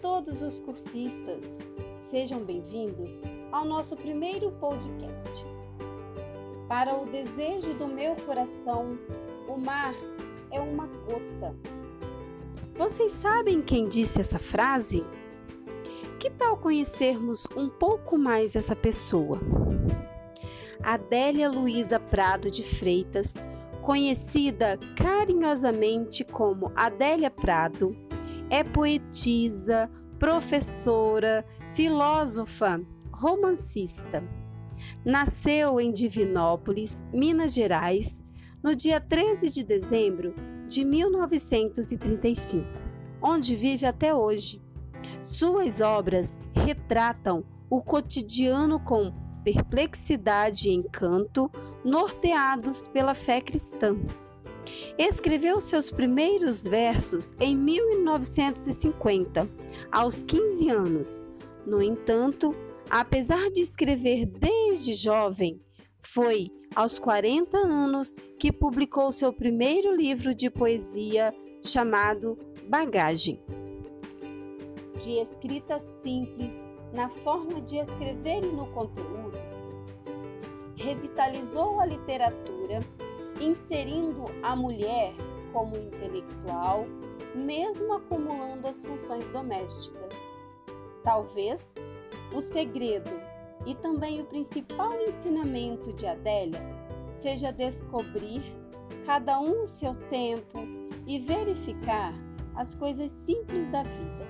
todos os cursistas, sejam bem-vindos ao nosso primeiro podcast. Para o desejo do meu coração, o mar é uma gota. Vocês sabem quem disse essa frase? Que tal conhecermos um pouco mais essa pessoa? Adélia Luiza Prado de Freitas, conhecida carinhosamente como Adélia Prado, é poetisa, professora, filósofa, romancista. Nasceu em Divinópolis, Minas Gerais, no dia 13 de dezembro de 1935, onde vive até hoje. Suas obras retratam o cotidiano com perplexidade e encanto, norteados pela fé cristã. Escreveu seus primeiros versos em 1950, aos 15 anos. No entanto, apesar de escrever desde jovem, foi aos 40 anos que publicou seu primeiro livro de poesia chamado Bagagem. De escrita simples, na forma de escrever e no conteúdo, revitalizou a literatura, inserindo a mulher como intelectual, mesmo acumulando as funções domésticas. Talvez o segredo e também o principal ensinamento de Adélia seja descobrir cada um o seu tempo e verificar as coisas simples da vida.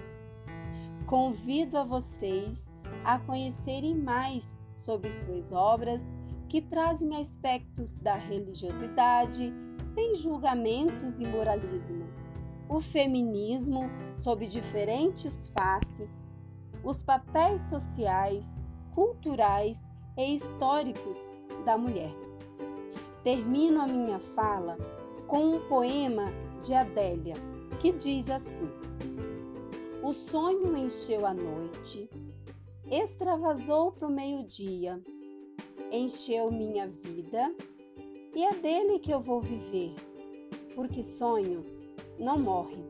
Convido a vocês a conhecerem mais sobre suas obras que trazem aspectos da religiosidade sem julgamentos e moralismo, o feminismo sob diferentes faces, os papéis sociais, culturais e históricos da mulher. Termino a minha fala com um poema de Adélia que diz assim: O sonho encheu a noite, extravasou para o meio-dia encheu minha vida e é dele que eu vou viver, porque sonho não morre.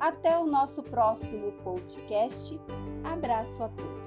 Até o nosso próximo podcast. Abraço a todos.